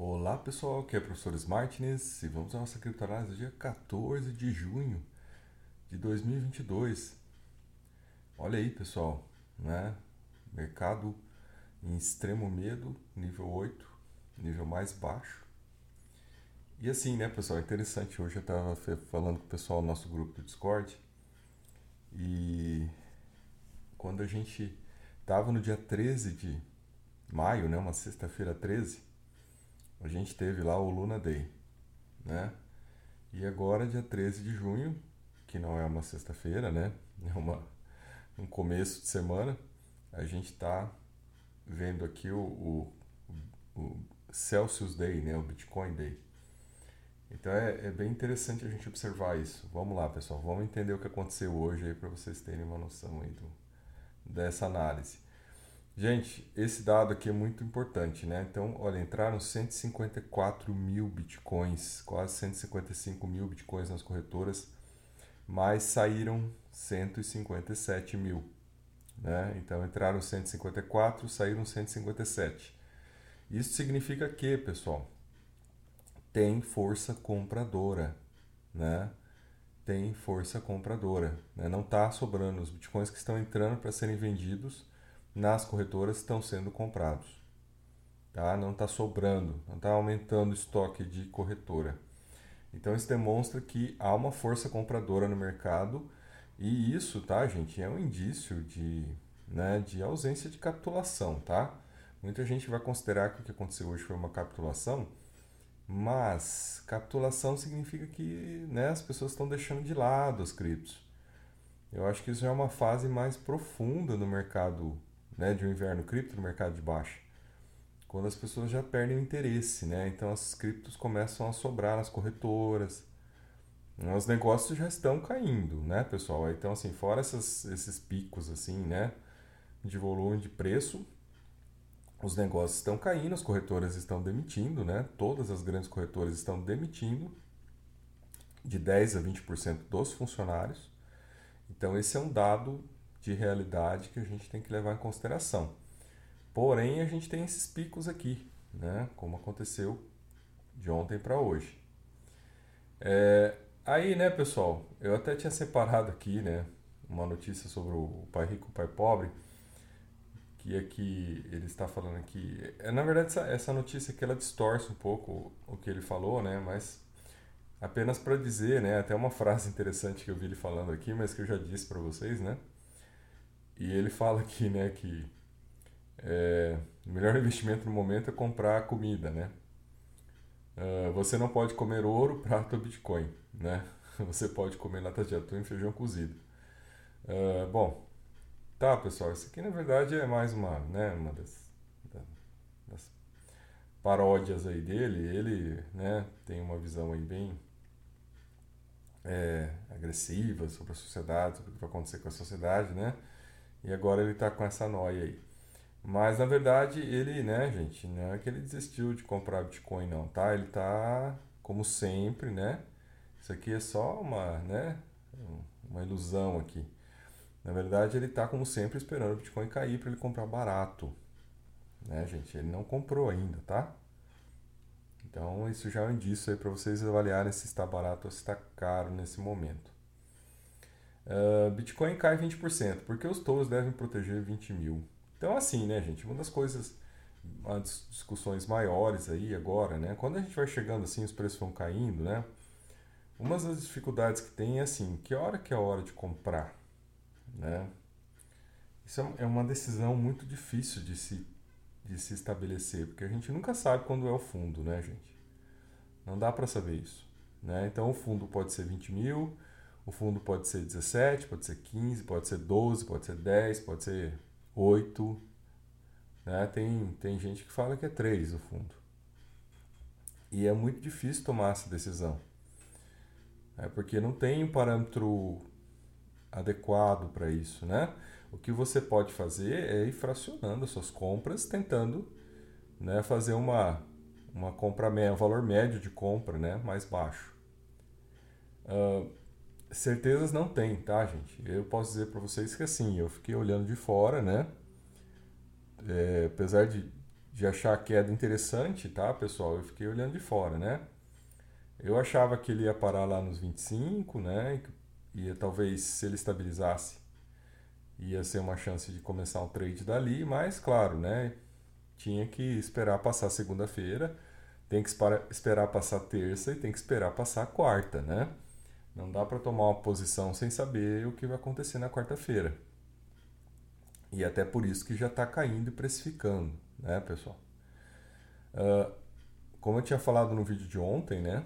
Olá pessoal, aqui é o professor Smartness e vamos à nossa criptoanálise do dia 14 de junho de 2022. Olha aí pessoal, né? Mercado em extremo medo, nível 8, nível mais baixo. E assim, né pessoal, é interessante, hoje eu estava falando com o pessoal do nosso grupo do Discord e quando a gente estava no dia 13 de maio, né, uma sexta-feira 13, a gente teve lá o Luna Day, né? E agora, dia 13 de junho, que não é uma sexta-feira, né? É uma, um começo de semana, a gente está vendo aqui o, o, o, Celsius Day, né? O Bitcoin Day. Então é, é, bem interessante a gente observar isso. Vamos lá, pessoal, vamos entender o que aconteceu hoje aí para vocês terem uma noção aí do, dessa análise. Gente, esse dado aqui é muito importante, né? Então, olha, entraram 154 mil bitcoins, quase 155 mil bitcoins nas corretoras, mas saíram 157 mil, né? Então, entraram 154, saíram 157. Isso significa que, pessoal, tem força compradora, né? Tem força compradora, né? Não está sobrando os bitcoins que estão entrando para serem vendidos nas corretoras estão sendo comprados. Tá? Não está sobrando, não está aumentando o estoque de corretora. Então isso demonstra que há uma força compradora no mercado e isso, tá, gente, é um indício de, né, de ausência de capitulação, tá? Muita gente vai considerar que o que aconteceu hoje foi uma capitulação, mas capitulação significa que né, as pessoas estão deixando de lado as criptos. Eu acho que isso é uma fase mais profunda no mercado né, de um inverno cripto no mercado de baixa. Quando as pessoas já perdem o interesse, né? Então as criptos começam a sobrar nas corretoras. Os negócios já estão caindo, né, pessoal? Então, assim, fora essas, esses picos, assim, né, de volume de preço, os negócios estão caindo, as corretoras estão demitindo, né? Todas as grandes corretoras estão demitindo de 10 a 20% dos funcionários. Então, esse é um dado de realidade que a gente tem que levar em consideração. Porém, a gente tem esses picos aqui, né? como aconteceu de ontem para hoje. É, aí, né, pessoal, eu até tinha separado aqui né, uma notícia sobre o pai rico e o pai pobre, que é que ele está falando aqui. É, na verdade, essa, essa notícia aqui ela distorce um pouco o que ele falou, né? Mas apenas para dizer, né? Até uma frase interessante que eu vi ele falando aqui, mas que eu já disse para vocês, né? E ele fala aqui, né, que é, o melhor investimento no momento é comprar comida, né? Uh, você não pode comer ouro, prata ou bitcoin, né? Você pode comer latas de atum e feijão cozido. Uh, bom, tá, pessoal, isso aqui na verdade é mais uma, né, uma das, das paródias aí dele. Ele, né, tem uma visão aí bem é, agressiva sobre a sociedade, sobre o que vai acontecer com a sociedade, né? E agora ele está com essa noia aí. Mas na verdade ele, né, gente, não é que ele desistiu de comprar Bitcoin não, tá? Ele tá como sempre, né? Isso aqui é só uma, né, uma ilusão aqui. Na verdade, ele tá como sempre esperando o Bitcoin cair para ele comprar barato. Né, gente? Ele não comprou ainda, tá? Então, isso já é um indício aí para vocês avaliarem se está barato ou se está caro nesse momento. Uh, Bitcoin cai 20%, porque os touros devem proteger 20 mil. Então, assim, né, gente? Uma das coisas, as discussões maiores aí agora, né? Quando a gente vai chegando assim, os preços vão caindo, né? Uma das dificuldades que tem é assim, que hora que é a hora de comprar, né? Isso é, é uma decisão muito difícil de se, de se estabelecer, porque a gente nunca sabe quando é o fundo, né, gente? Não dá para saber isso, né? Então, o fundo pode ser 20 mil, o fundo pode ser 17, pode ser 15, pode ser 12, pode ser 10, pode ser 8. Né? Tem, tem gente que fala que é 3 o fundo. E é muito difícil tomar essa decisão. É porque não tem um parâmetro adequado para isso, né? O que você pode fazer é ir fracionando as suas compras, tentando né, fazer uma, uma compra, um valor médio de compra né, mais baixo. Uh, certezas não tem, tá, gente? Eu posso dizer para vocês que assim, eu fiquei olhando de fora, né? É, apesar de, de achar a queda interessante, tá, pessoal? Eu fiquei olhando de fora, né? Eu achava que ele ia parar lá nos 25, né? E talvez se ele estabilizasse, ia ser uma chance de começar um trade dali, mas claro, né? Tinha que esperar passar segunda-feira, tem que esperar passar terça e tem que esperar passar quarta, né? Não dá para tomar uma posição sem saber o que vai acontecer na quarta-feira. E até por isso que já está caindo e precificando, né, pessoal? Uh, como eu tinha falado no vídeo de ontem, né?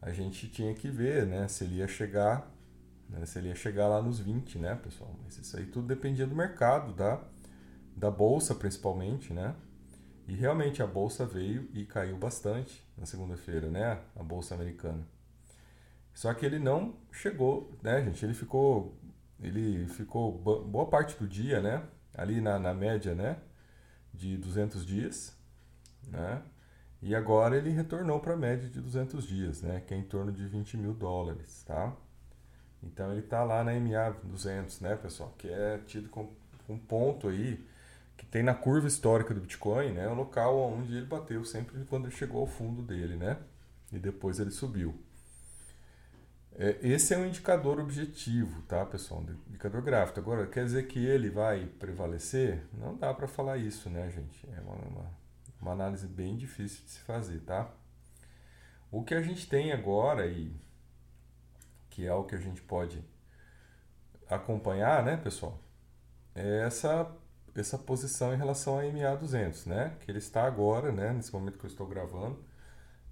A gente tinha que ver, né, se ele ia chegar, né, se ele ia chegar lá nos 20, né, pessoal? Mas isso aí tudo dependia do mercado, da, da bolsa principalmente, né? E realmente a bolsa veio e caiu bastante na segunda-feira, né? A bolsa americana. Só que ele não chegou, né, gente? Ele ficou, ele ficou boa parte do dia, né? Ali na, na média, né? De 200 dias, né? E agora ele retornou para a média de 200 dias, né? Que é em torno de 20 mil dólares, tá? Então ele está lá na MA 200, né, pessoal? Que é tido como um ponto aí que tem na curva histórica do Bitcoin, né? O local onde ele bateu sempre quando ele chegou ao fundo dele, né? E depois ele subiu. É, esse é um indicador objetivo, tá, pessoal? Um indicador gráfico. Agora, quer dizer que ele vai prevalecer? Não dá para falar isso, né, gente? É uma, uma, uma, análise bem difícil de se fazer, tá? O que a gente tem agora, e que é o que a gente pode acompanhar, né, pessoal? É essa, essa posição em relação a MA200, né? Que ele está agora, né, nesse momento que eu estou gravando,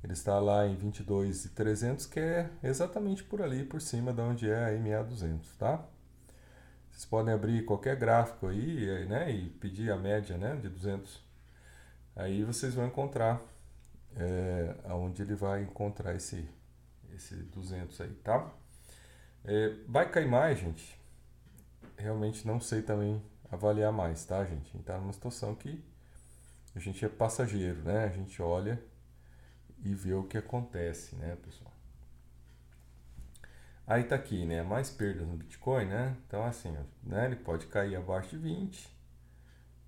ele está lá em 22,300, que é exatamente por ali, por cima de onde é a MA200, tá? Vocês podem abrir qualquer gráfico aí, né, e pedir a média, né, de 200. Aí vocês vão encontrar é, aonde ele vai encontrar esse, esse 200 aí, tá? É, vai cair mais, gente? Realmente não sei também avaliar mais, tá, gente? A gente tá numa situação que a gente é passageiro, né? A gente olha e ver o que acontece, né, pessoal? Aí tá aqui, né, mais perdas no Bitcoin, né? Então assim, né, ele pode cair abaixo de 20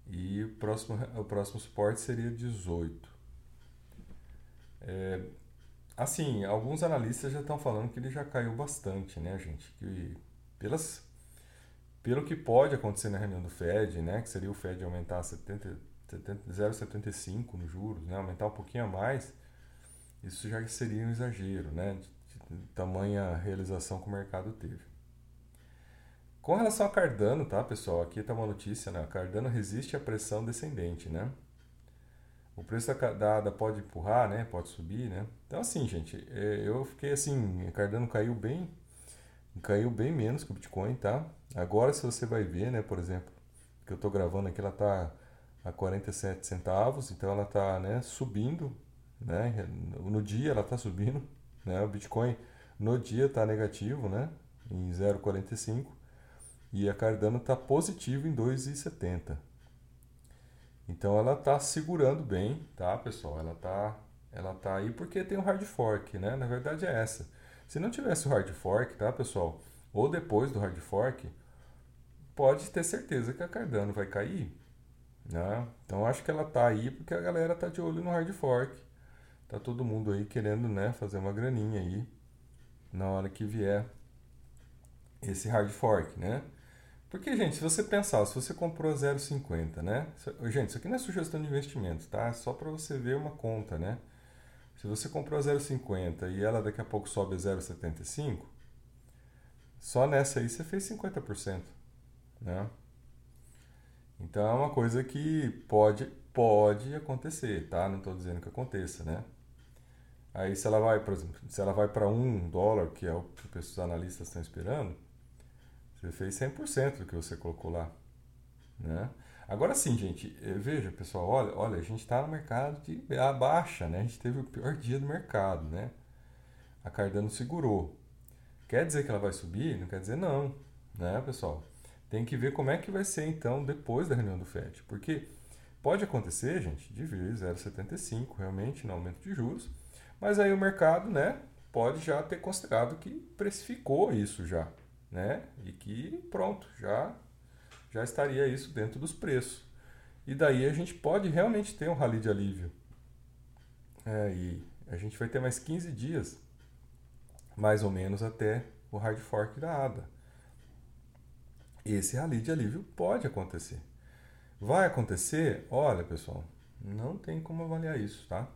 e o próximo, o próximo suporte seria 18. É, assim, alguns analistas já estão falando que ele já caiu bastante, né, gente? Que pelas, pelo que pode acontecer na reunião do Fed, né, que seria o Fed aumentar 70, 70, 0,75 nos juros, né, aumentar um pouquinho a mais, isso já seria um exagero, né? De, de tamanha realização que o mercado teve. Com relação a Cardano, tá, pessoal? Aqui está uma notícia, né? Cardano resiste à pressão descendente, né? O preço da ADA pode empurrar, né? Pode subir, né? Então, assim, gente, é, eu fiquei assim, Cardano caiu bem, caiu bem menos que o Bitcoin, tá? Agora, se você vai ver, né, por exemplo, que eu estou gravando aqui, ela está a 47 centavos, então ela está, né, subindo né? No dia ela está subindo, né? O Bitcoin no dia está negativo, né? Em 0,45 e a Cardano está positivo em 2,70. Então ela está segurando bem, tá, pessoal? Ela está ela tá aí porque tem o hard fork, né? Na verdade é essa. Se não tivesse o hard fork, tá, pessoal? Ou depois do hard fork, pode ter certeza que a Cardano vai cair, né? Então acho que ela tá aí porque a galera tá de olho no hard fork tá todo mundo aí querendo, né, fazer uma graninha aí na hora que vier esse hard fork, né? Porque, gente, se você pensar, se você comprou a 0,50, né? Gente, isso aqui não é sugestão de investimento, tá? É só para você ver uma conta, né? Se você comprou a 0,50 e ela daqui a pouco sobe a 0,75, só nessa aí você fez 50%, né? Então é uma coisa que pode, pode acontecer, tá? Não estou dizendo que aconteça, né? Aí se ela vai, por exemplo, se ela vai para um dólar, que é o que os analistas estão esperando, você fez 100% do que você colocou lá, né? Agora sim, gente, eh, veja, pessoal, olha, olha, a gente está no mercado de baixa, né? A gente teve o pior dia do mercado, né? A Cardano segurou. Quer dizer que ela vai subir? Não quer dizer não, né, pessoal? Tem que ver como é que vai ser então depois da reunião do FED, porque pode acontecer, gente, de vir 0,75 realmente no aumento de juros, mas aí o mercado, né, pode já ter considerado que precificou isso já, né? E que pronto, já já estaria isso dentro dos preços. E daí a gente pode realmente ter um rally de alívio. É, e a gente vai ter mais 15 dias, mais ou menos, até o hard fork da ADA. Esse rally de alívio pode acontecer. Vai acontecer? Olha, pessoal, não tem como avaliar isso, tá?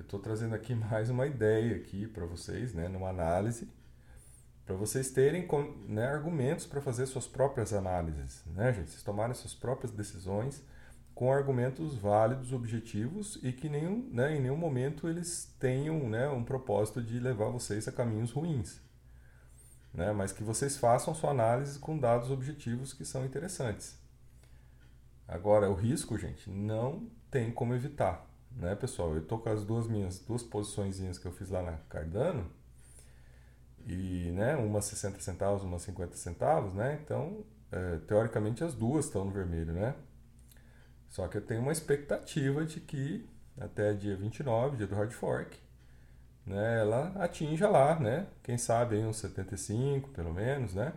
Eu estou trazendo aqui mais uma ideia aqui para vocês, né, numa análise, para vocês terem né, argumentos para fazer suas próprias análises, né, gente? Vocês tomarem suas próprias decisões com argumentos válidos, objetivos e que nenhum, né, em nenhum momento eles tenham né, um propósito de levar vocês a caminhos ruins. Né, mas que vocês façam sua análise com dados objetivos que são interessantes. Agora, o risco, gente, não tem como evitar né, pessoal? Eu tô com as duas minhas duas posições que eu fiz lá na Cardano e, né, uma 60 centavos, uma 50 centavos, né? Então, é, teoricamente as duas estão no vermelho, né? Só que eu tenho uma expectativa de que até dia 29, dia do hard fork, né, ela atinja lá, né? Quem sabe aí uns 75, pelo menos, né?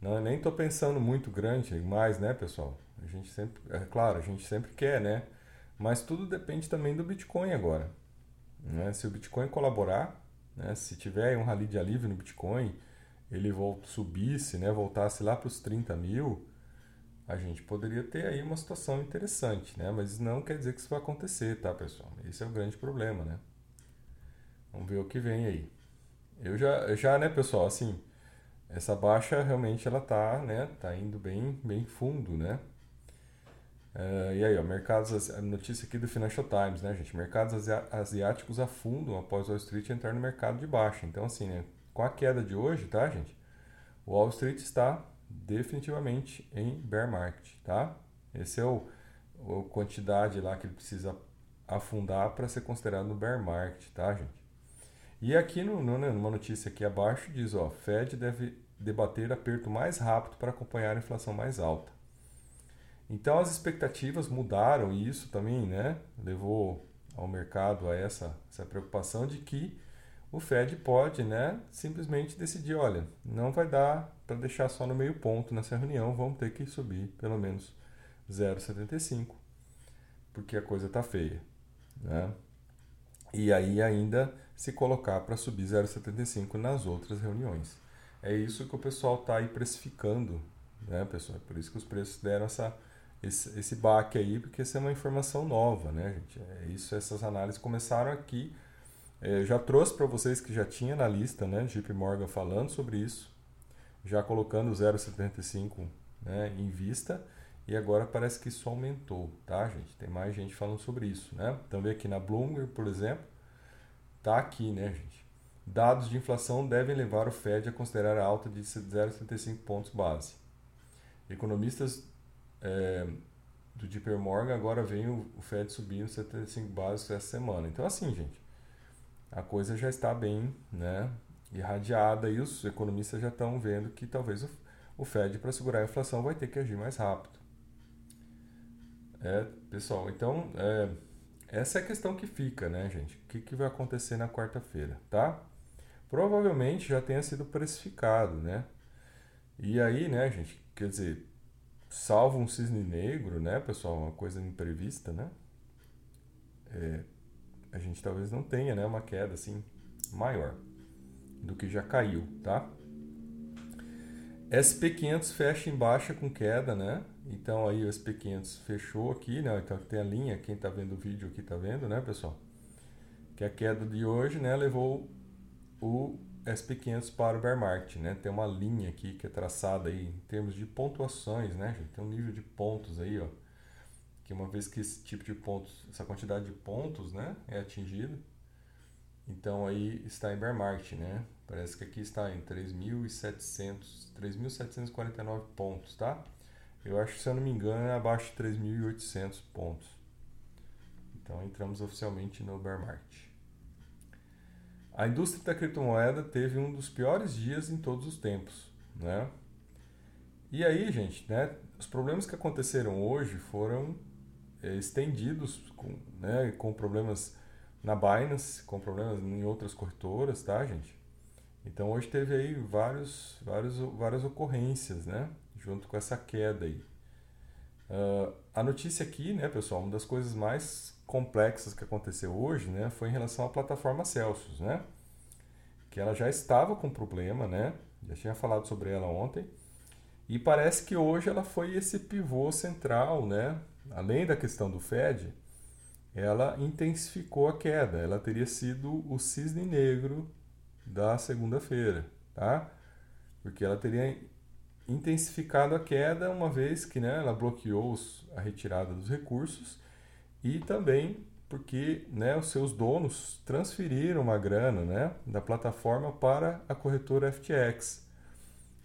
Não, nem estou pensando muito grande mais, né, pessoal? A gente sempre, é claro, a gente sempre quer, né? Mas tudo depende também do Bitcoin agora. Né? Se o Bitcoin colaborar, né? se tiver um rally de alívio no Bitcoin, ele subisse, né? voltasse lá para os 30 mil, a gente poderia ter aí uma situação interessante, né? Mas não quer dizer que isso vai acontecer, tá, pessoal? Esse é o grande problema, né? Vamos ver o que vem aí. Eu já, já né, pessoal, assim, essa baixa realmente ela tá, né, tá indo bem, bem fundo, né? Uh, e aí, ó, mercados, notícia aqui do Financial Times, né, gente? Mercados asiáticos afundam após Wall Street entrar no mercado de baixa. Então, assim, né, com a queda de hoje, tá, gente? O Wall Street está definitivamente em bear market, tá? Esse é o a quantidade lá que ele precisa afundar para ser considerado no bear market, tá, gente? E aqui no, no, né, numa notícia aqui abaixo diz, ó, Fed deve debater aperto mais rápido para acompanhar a inflação mais alta. Então as expectativas mudaram e isso também né, levou ao mercado a essa, essa preocupação de que o Fed pode né, simplesmente decidir, olha, não vai dar para deixar só no meio ponto nessa reunião, vamos ter que subir pelo menos 0,75, porque a coisa está feia. Né? E aí ainda se colocar para subir 0,75 nas outras reuniões. É isso que o pessoal está aí precificando, né, pessoal? É por isso que os preços deram essa esse, esse baque aí, porque isso é uma informação nova, né, gente? É isso, essas análises começaram aqui. É, já trouxe para vocês que já tinha na lista, né, JP Morgan falando sobre isso, já colocando 0,75 né, em vista, e agora parece que isso aumentou, tá, gente? Tem mais gente falando sobre isso, né? Também aqui na Bloomberg, por exemplo, tá aqui, né, gente? Dados de inflação devem levar o Fed a considerar a alta de 0,75 pontos base. Economistas é, do JP Morgan, agora vem o, o Fed subindo 75 básicos essa semana. Então, assim, gente, a coisa já está bem né, irradiada e os economistas já estão vendo que talvez o, o Fed, para segurar a inflação, vai ter que agir mais rápido. É, pessoal, então, é, essa é a questão que fica, né, gente? O que, que vai acontecer na quarta-feira, tá? Provavelmente já tenha sido precificado, né? E aí, né, gente, quer dizer, salvo um cisne negro, né, pessoal, uma coisa imprevista, né, é, a gente talvez não tenha, né, uma queda assim maior do que já caiu, tá? SP500 fecha em baixa com queda, né? Então aí o SP500 fechou aqui, né? Então tem a linha, quem tá vendo o vídeo aqui tá vendo, né, pessoal? Que a queda de hoje, né, levou o SP500 para o bear market, né? Tem uma linha aqui que é traçada aí em termos de pontuações, né? Tem um nível de pontos aí, ó. Que uma vez que esse tipo de pontos, essa quantidade de pontos, né, é atingido, então aí está em bear market, né? Parece que aqui está em 3.700, 3.749 pontos, tá? Eu acho que, se eu não me engano, é abaixo de 3.800 pontos. Então entramos oficialmente no bear market. A indústria da criptomoeda teve um dos piores dias em todos os tempos, né? E aí, gente, né, os problemas que aconteceram hoje foram é, estendidos com, né, com problemas na Binance, com problemas em outras corretoras, tá, gente? Então hoje teve aí vários, vários, várias ocorrências, né? Junto com essa queda aí. Uh, a notícia aqui, né, pessoal, uma das coisas mais complexas que aconteceu hoje, né, foi em relação à plataforma Celsius, né, que ela já estava com problema, né, já tinha falado sobre ela ontem, e parece que hoje ela foi esse pivô central, né, além da questão do Fed, ela intensificou a queda, ela teria sido o cisne negro da segunda-feira, tá? Porque ela teria intensificado a queda, uma vez que né, ela bloqueou a retirada dos recursos e também porque né, os seus donos transferiram uma grana né, da plataforma para a corretora FTX.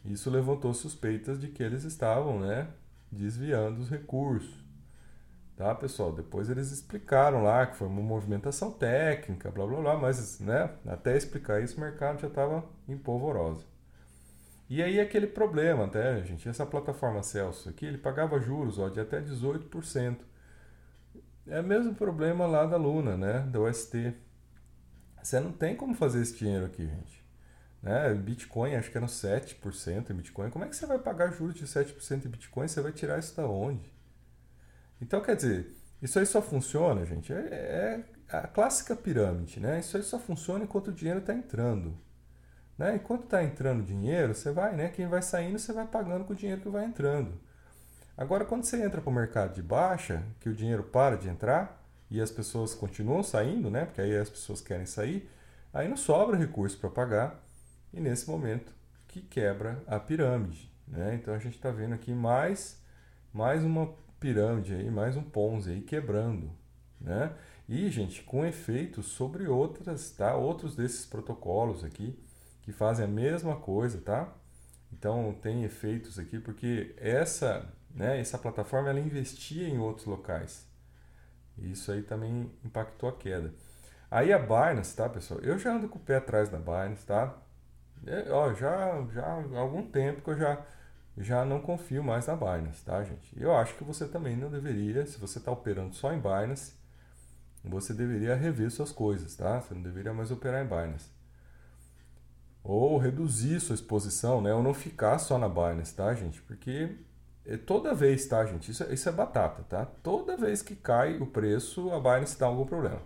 Isso levantou suspeitas de que eles estavam né, desviando os recursos. Tá, pessoal? Depois eles explicaram lá que foi uma movimentação técnica, blá blá blá, mas né, até explicar isso o mercado já estava em polvorosa. E aí aquele problema, até, gente, essa plataforma Celsius aqui, ele pagava juros ó, de até 18%. É o mesmo problema lá da Luna, né, da UST. Você não tem como fazer esse dinheiro aqui, gente. Né? Bitcoin, acho que eram 7% em Bitcoin. Como é que você vai pagar juros de 7% em Bitcoin? Você vai tirar isso da onde? Então, quer dizer, isso aí só funciona, gente, é, é a clássica pirâmide, né? Isso aí só funciona enquanto o dinheiro está entrando. Né? Enquanto está entrando dinheiro, você vai, né? Quem vai saindo, você vai pagando com o dinheiro que vai entrando. Agora, quando você entra para o mercado de baixa, que o dinheiro para de entrar e as pessoas continuam saindo, né? Porque aí as pessoas querem sair, aí não sobra recurso para pagar e nesse momento que quebra a pirâmide, né? Então a gente está vendo aqui mais mais uma pirâmide aí, mais um Ponzi aí quebrando, né? E gente, com efeitos sobre outras, tá? Outros desses protocolos aqui que fazem a mesma coisa, tá? Então tem efeitos aqui porque essa, né, essa plataforma ela investia em outros locais. E isso aí também impactou a queda. Aí a Binance, tá, pessoal? Eu já ando com o pé atrás da Binance, tá? É, ó, já, já há algum tempo que eu já, já não confio mais na Binance, tá, gente? Eu acho que você também não deveria, se você está operando só em Binance, você deveria rever suas coisas, tá? Você não deveria mais operar em Binance ou reduzir sua exposição, né? Ou não ficar só na Binance, tá, gente? Porque é toda vez, tá, gente? Isso, é, isso é batata, tá? Toda vez que cai o preço, a Binance dá algum problema.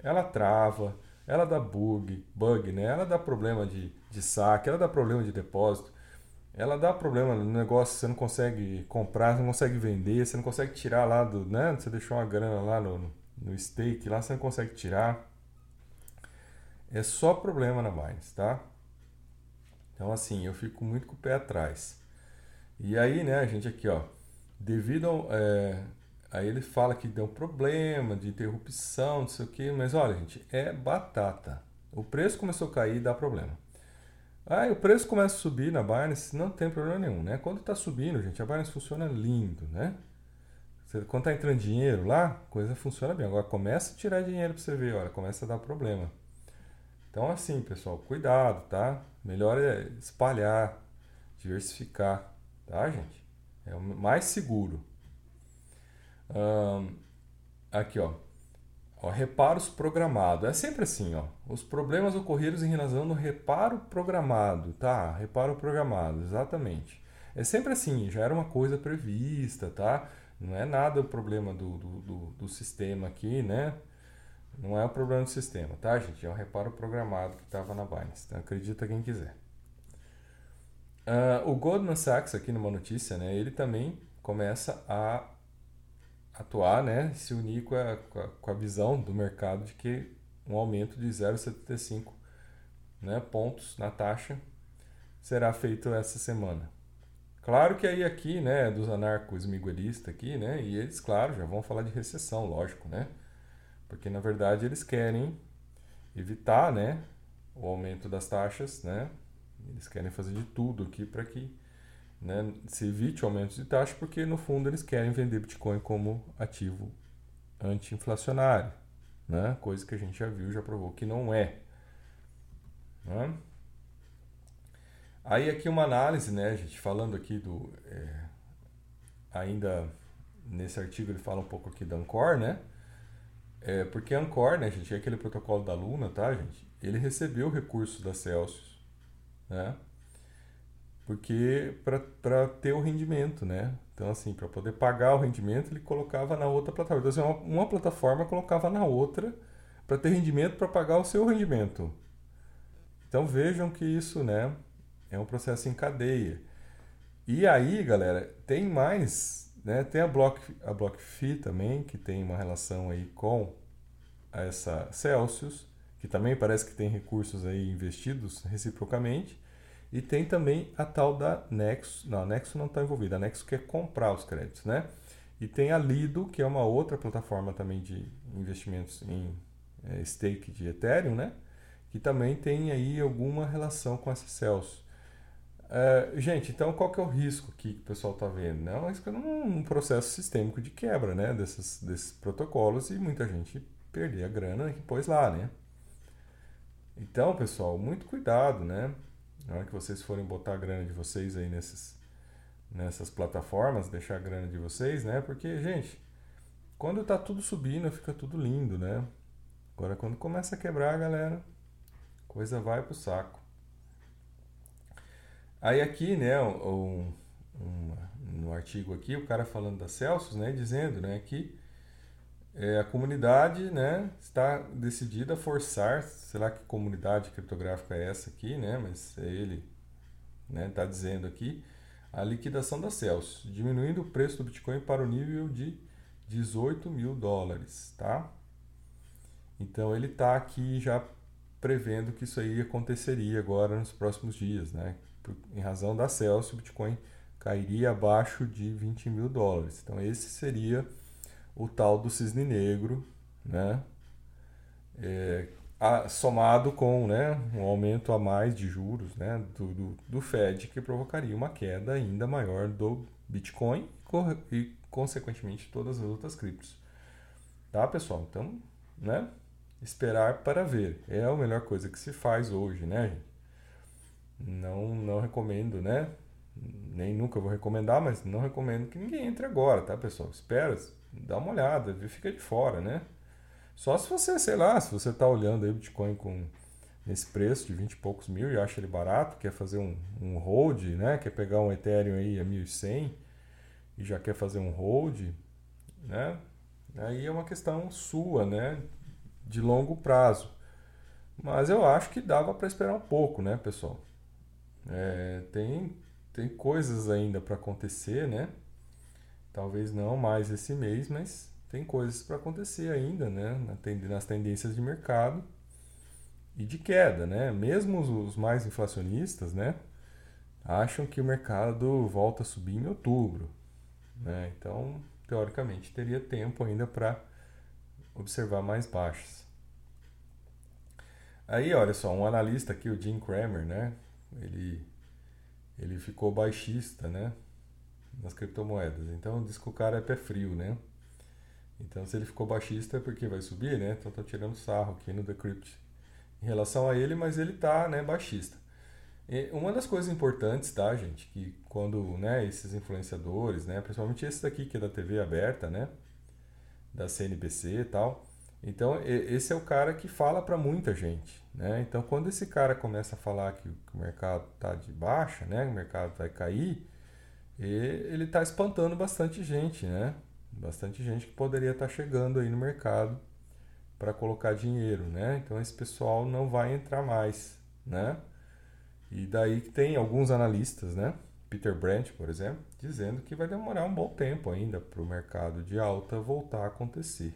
Ela trava, ela dá bug, bug, né? Ela dá problema de, de saque, ela dá problema de depósito, ela dá problema no negócio, você não consegue comprar, você não consegue vender, você não consegue tirar lá do, né? Você deixou uma grana lá no, no stake, lá você não consegue tirar. É só problema na Binance, tá? Então, assim, eu fico muito com o pé atrás. E aí, né, a gente aqui, ó, devido ao, é, aí ele fala que deu problema de interrupção, não sei o que, mas olha, gente, é batata. O preço começou a cair, dá problema. Aí o preço começa a subir na Binance, não tem problema nenhum, né? Quando está subindo, gente, a Binance funciona lindo, né? Quando está entrando dinheiro lá, coisa funciona bem. Agora começa a tirar dinheiro para você ver, olha, começa a dar problema. Então, assim, pessoal, cuidado, tá? Melhor é espalhar, diversificar, tá, gente? É o mais seguro. aqui, ó. ó. Reparos programados. É sempre assim, ó. Os problemas ocorridos em relação ao reparo programado, tá? Reparo programado, exatamente. É sempre assim, já era uma coisa prevista, tá? Não é nada o problema do, do, do, do sistema aqui, né? Não é o problema do sistema, tá, gente? É um reparo programado que estava na Binance. Então, acredita quem quiser. Uh, o Goldman Sachs, aqui numa notícia, né, ele também começa a atuar, né, se unir com a, com a, com a visão do mercado de que um aumento de 0,75 né, pontos na taxa será feito essa semana. Claro que aí aqui, né, dos anarcos miguelistas aqui, né, e eles, claro, já vão falar de recessão, lógico, né, porque na verdade eles querem evitar, né, o aumento das taxas, né? Eles querem fazer de tudo aqui para que né, se evite o aumento de taxa, porque no fundo eles querem vender Bitcoin como ativo anti-inflacionário, né? Coisa que a gente já viu, já provou que não é. Né? Aí aqui uma análise, né, gente, falando aqui do é, ainda nesse artigo ele fala um pouco aqui da Ancor, né? É, porque a Ancor, né, gente, é aquele protocolo da Luna, tá, gente? Ele recebeu recursos da Celsius, né? porque para ter o rendimento, né? Então, assim, para poder pagar o rendimento, ele colocava na outra plataforma. Então, assim, uma, uma plataforma colocava na outra para ter rendimento para pagar o seu rendimento. Então, vejam que isso, né, é um processo em cadeia. E aí, galera, tem mais, né? Tem a Block, a BlockFi também, que tem uma relação aí com essa Celsius, que também parece que tem recursos aí investidos reciprocamente. E tem também a tal da Nexo. Não, a Nexo não está envolvida. A Nexo quer comprar os créditos, né? E tem a Lido, que é uma outra plataforma também de investimentos em é, stake de Ethereum, né? Que também tem aí alguma relação com essa Celsius. É, gente, então qual que é o risco que o pessoal está vendo? Não, é risco um processo sistêmico de quebra né, desses, desses protocolos e muita gente perder a grana que pôs lá, né? Então, pessoal, muito cuidado, né? Na hora que vocês forem botar a grana de vocês aí nesses, nessas plataformas, deixar a grana de vocês, né? Porque, gente, quando tá tudo subindo, fica tudo lindo, né? Agora, quando começa a quebrar, galera, coisa vai pro saco. Aí aqui, né, um, um, no artigo aqui, o cara falando da Celsius, né, dizendo, né, que é, a comunidade né, está decidida a forçar, sei lá que comunidade criptográfica é essa aqui, né, mas é ele né, tá dizendo aqui, a liquidação da Celsius, diminuindo o preço do Bitcoin para o nível de 18 mil dólares, tá? Então ele está aqui já prevendo que isso aí aconteceria agora nos próximos dias, né? Em razão da Celsius, o Bitcoin cairia abaixo de 20 mil dólares. Então esse seria o tal do cisne negro, né? É, a, somado com né, um aumento a mais de juros né, do, do, do, Fed, que provocaria uma queda ainda maior do Bitcoin e, consequentemente, todas as outras criptos. Tá, pessoal? Então, né, esperar para ver. É a melhor coisa que se faz hoje, né, gente? Não, não recomendo, né? Nem nunca vou recomendar, mas não recomendo que ninguém entre agora, tá, pessoal? Espera, dá uma olhada, fica de fora, né? Só se você, sei lá, se você está olhando aí o Bitcoin com nesse preço de 20 e poucos mil e acha ele barato, quer fazer um, um hold, né? Quer pegar um Ethereum aí a 1100 e já quer fazer um hold, né? Aí é uma questão sua, né? De longo prazo. Mas eu acho que dava para esperar um pouco, né, pessoal? É, tem, tem coisas ainda para acontecer, né? Talvez não mais esse mês, mas tem coisas para acontecer ainda, né? Nas tendências de mercado e de queda, né? Mesmo os mais inflacionistas, né? Acham que o mercado volta a subir em outubro, né? Então, teoricamente, teria tempo ainda para observar mais baixas. Aí, olha só, um analista aqui, o Jim Cramer, né? Ele, ele ficou baixista, né? nas criptomoedas. Então diz que o cara é pé frio, né? Então se ele ficou baixista é porque vai subir, né? Então tô tirando sarro aqui no Decrypt em relação a ele, mas ele tá, né, baixista. E uma das coisas importantes, tá, gente, que quando, né, esses influenciadores, né, principalmente esse daqui que é da TV aberta, né, da CNBC e tal, então esse é o cara que fala para muita gente, né? Então quando esse cara começa a falar que, o mercado tá de baixa, né, o mercado vai cair, ele está espantando bastante gente, né? Bastante gente que poderia estar tá chegando aí no mercado para colocar dinheiro, né? Então esse pessoal não vai entrar mais, né? E daí que tem alguns analistas, né? Peter Brandt, por exemplo, dizendo que vai demorar um bom tempo ainda para o mercado de alta voltar a acontecer.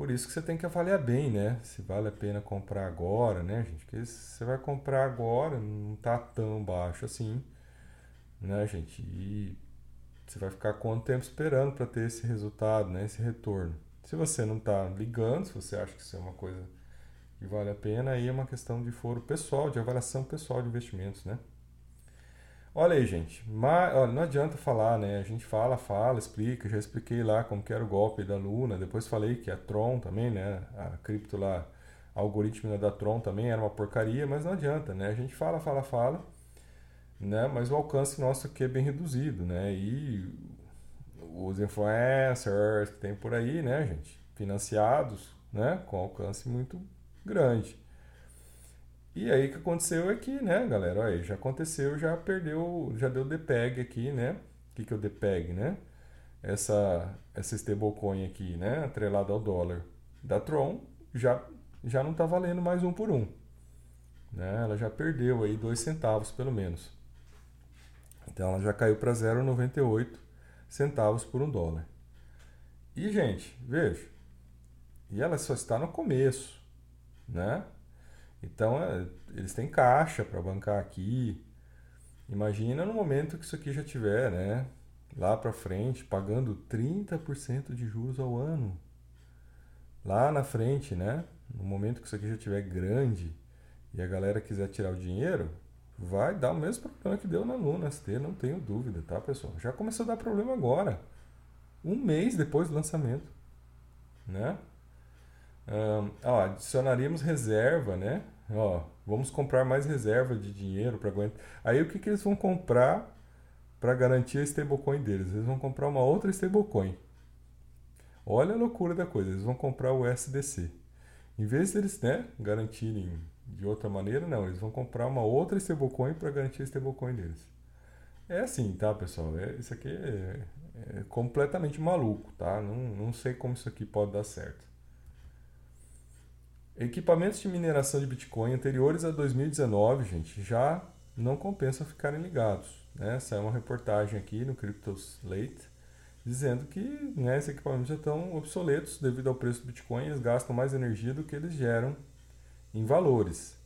Por isso que você tem que avaliar bem, né? Se vale a pena comprar agora, né, gente? Porque se você vai comprar agora, não está tão baixo assim né, gente? E você vai ficar quanto tempo esperando para ter esse resultado, né, esse retorno? Se você não está ligando, se você acha que isso é uma coisa que vale a pena, aí é uma questão de foro pessoal, de avaliação pessoal de investimentos, né? Olha aí, gente, mas, olha, não adianta falar, né? A gente fala, fala, explica, já expliquei lá como que era o golpe da Luna, depois falei que a Tron também, né? A cripto lá, a algoritmo da Tron também era uma porcaria, mas não adianta, né? A gente fala, fala, fala, né? Mas o alcance nosso aqui é bem reduzido, né? E os influencers que tem por aí, né, gente? Financiados, né? Com alcance muito grande. E aí o que aconteceu é que, né, galera, olha já aconteceu, já perdeu, já deu DPEG aqui, né? O que, que é o DPEG, né? Essa, essa stablecoin aqui, né, atrelada ao dólar da Tron, já, já não está valendo mais um por um. Né? Ela já perdeu aí dois centavos pelo menos. Então ela já caiu para 0,98 centavos por um dólar. E, gente, veja, e ela só está no começo, né? Então, é, eles têm caixa para bancar aqui. Imagina no momento que isso aqui já tiver, né? Lá para frente, pagando 30% de juros ao ano. Lá na frente, né? No momento que isso aqui já tiver grande e a galera quiser tirar o dinheiro, vai dar o mesmo problema que deu na Luna ST, não tenho dúvida, tá, pessoal? Já começou a dar problema agora. Um mês depois do lançamento, né? Um, ó, adicionaríamos reserva, né? Ó, vamos comprar mais reserva de dinheiro para aguentar. Aí o que, que eles vão comprar para garantir a stablecoin deles? Eles vão comprar uma outra stablecoin. Olha a loucura da coisa, eles vão comprar o SDC. Em vez deles né, garantirem de outra maneira, não, eles vão comprar uma outra stablecoin para garantir a stablecoin deles. É assim, tá, pessoal? É, isso aqui é, é completamente maluco, tá? Não, não sei como isso aqui pode dar certo. Equipamentos de mineração de Bitcoin anteriores a 2019, gente, já não compensa ficarem ligados. Né? Saiu uma reportagem aqui no CryptoSlate dizendo que né, esses equipamentos já estão obsoletos devido ao preço do Bitcoin, eles gastam mais energia do que eles geram em valores.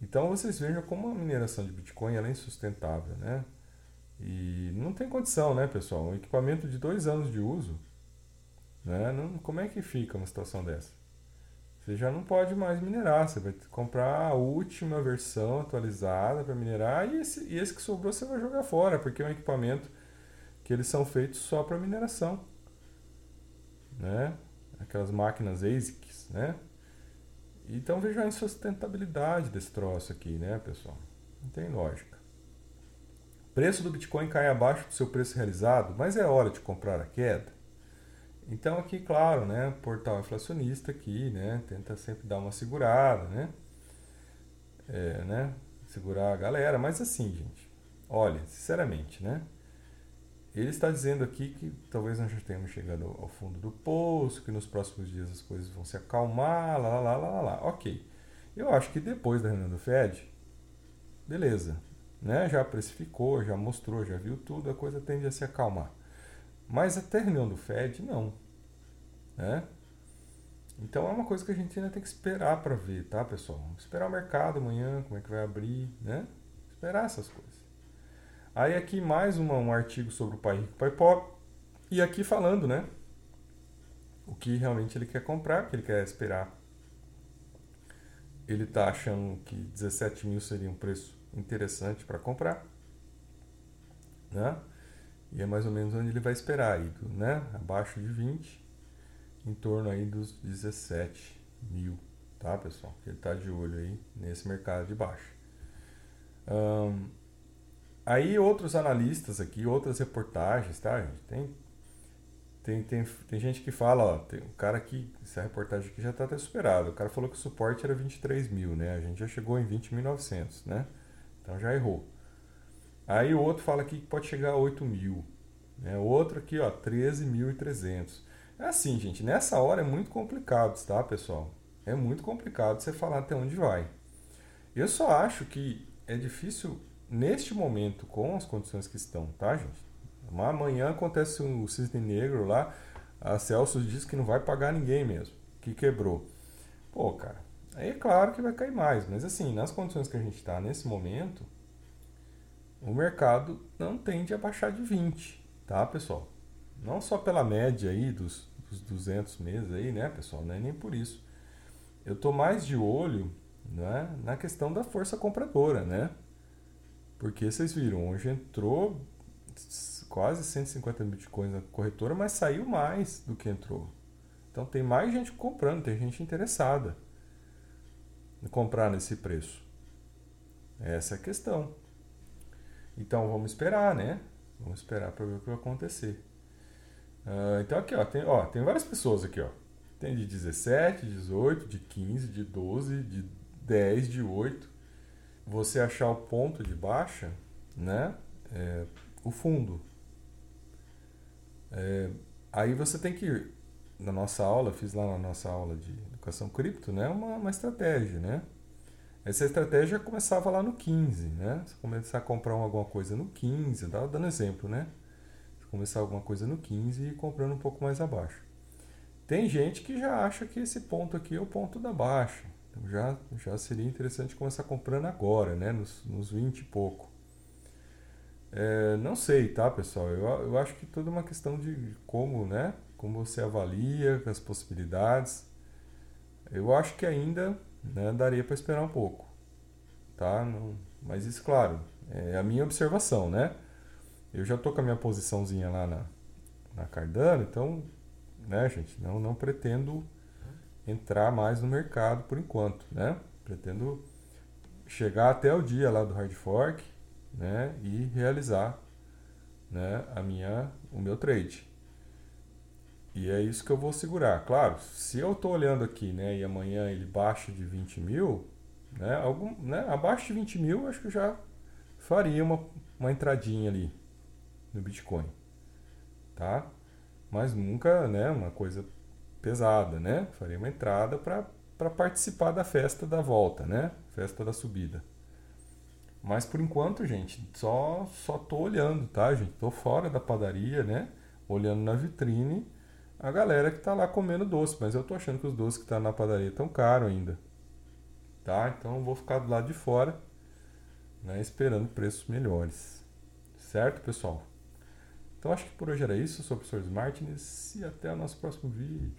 Então vocês vejam como a mineração de Bitcoin é insustentável, né? E não tem condição, né, pessoal? Um equipamento de dois anos de uso, né? Não, como é que fica uma situação dessa? Você já não pode mais minerar, você vai comprar a última versão atualizada para minerar e esse, e esse que sobrou você vai jogar fora, porque é um equipamento que eles são feitos só para mineração, né? Aquelas máquinas ASICs, né? Então veja a insustentabilidade desse troço aqui, né, pessoal? Não tem lógica. Preço do Bitcoin cai abaixo do seu preço realizado, mas é hora de comprar a queda. Então aqui, claro, né, portal inflacionista aqui, né, tenta sempre dar uma segurada, né, é, né, segurar a galera, mas assim, gente, olha, sinceramente, né, ele está dizendo aqui que talvez nós já tenhamos chegado ao fundo do poço, que nos próximos dias as coisas vão se acalmar, lá, lá, lá, lá, lá. Ok. Eu acho que depois da reunião do Fed, beleza, né? Já precificou, já mostrou, já viu tudo, a coisa tende a se acalmar. Mas a reunião do Fed, não. Né? Então é uma coisa que a gente ainda tem que esperar para ver, tá, pessoal? Esperar o mercado amanhã, como é que vai abrir, né? Esperar essas coisas. Aí aqui mais uma, um artigo sobre o pai rico, pai pobre. E aqui falando, né? O que realmente ele quer comprar, que ele quer esperar. Ele está achando que 17 mil seria um preço interessante para comprar. Né? E é mais ou menos onde ele vai esperar aí, né? Abaixo de 20, em torno aí dos 17 mil, tá, pessoal? Ele está de olho aí nesse mercado de baixo. Um, Aí outros analistas aqui, outras reportagens, tá, gente? Tem, tem, tem, tem gente que fala, ó, tem um cara que, essa reportagem aqui já está até superada. O cara falou que o suporte era 23 mil, né? A gente já chegou em 20.900, né? Então já errou. Aí o outro fala aqui que pode chegar a 8 mil. Né? O outro aqui, ó, 13.300. É assim, gente, nessa hora é muito complicado, tá, pessoal? É muito complicado você falar até onde vai. Eu só acho que é difícil neste momento, com as condições que estão, tá, gente? Amanhã acontece um cisne negro lá, a Celsius diz que não vai pagar ninguém mesmo, que quebrou. Pô, cara, aí é claro que vai cair mais, mas assim, nas condições que a gente está nesse momento, o mercado não tende a baixar de 20, tá, pessoal? Não só pela média aí dos, dos 200 meses aí, né, pessoal? Não é nem por isso. Eu tô mais de olho né, na questão da força compradora, né? Porque vocês viram, hoje entrou quase 150 bitcoins na corretora, mas saiu mais do que entrou. Então tem mais gente comprando, tem gente interessada em comprar nesse preço. Essa é a questão. Então vamos esperar, né? Vamos esperar para ver o que vai acontecer. Uh, então aqui, ó tem, ó, tem várias pessoas aqui, ó. Tem de 17, 18, de 15, de 12, de 10 de 8, você achar o ponto de baixa, né? É, o fundo. É, aí você tem que, na nossa aula, fiz lá na nossa aula de educação cripto, né? Uma, uma estratégia, né? Essa estratégia começava lá no 15, né? Você começar a comprar alguma coisa no 15, dando exemplo, né? Você começar alguma coisa no 15 e comprando um pouco mais abaixo. Tem gente que já acha que esse ponto aqui é o ponto da baixa. Então já, já seria interessante começar comprando agora, né? Nos, nos 20 e pouco. É, não sei, tá, pessoal? Eu, eu acho que tudo é uma questão de como, né? Como você avalia as possibilidades. Eu acho que ainda né, daria para esperar um pouco, tá? Não, mas isso, claro, é a minha observação, né? Eu já tô com a minha posiçãozinha lá na, na Cardano, então, né, gente, não, não pretendo entrar mais no mercado por enquanto, né? Pretendo chegar até o dia lá do hard fork, né, e realizar, né, a minha, o meu trade. E é isso que eu vou segurar. Claro, se eu estou olhando aqui, né, e amanhã ele baixa de 20 mil, né, algum, né, abaixo de 20 mil, acho que eu já faria uma, uma entradinha ali no Bitcoin, tá? Mas nunca, né, uma coisa pesada, né? Faria uma entrada para participar da festa da volta, né? Festa da subida. Mas por enquanto, gente, só só tô olhando, tá, gente? Tô fora da padaria, né? Olhando na vitrine a galera que está lá comendo doce, mas eu estou achando que os doces que estão tá na padaria estão caros ainda. Tá? Então eu vou ficar do lado de fora, né, esperando preços melhores. Certo, pessoal? Então acho que por hoje era isso. Eu sou o professor Martins e até o nosso próximo vídeo.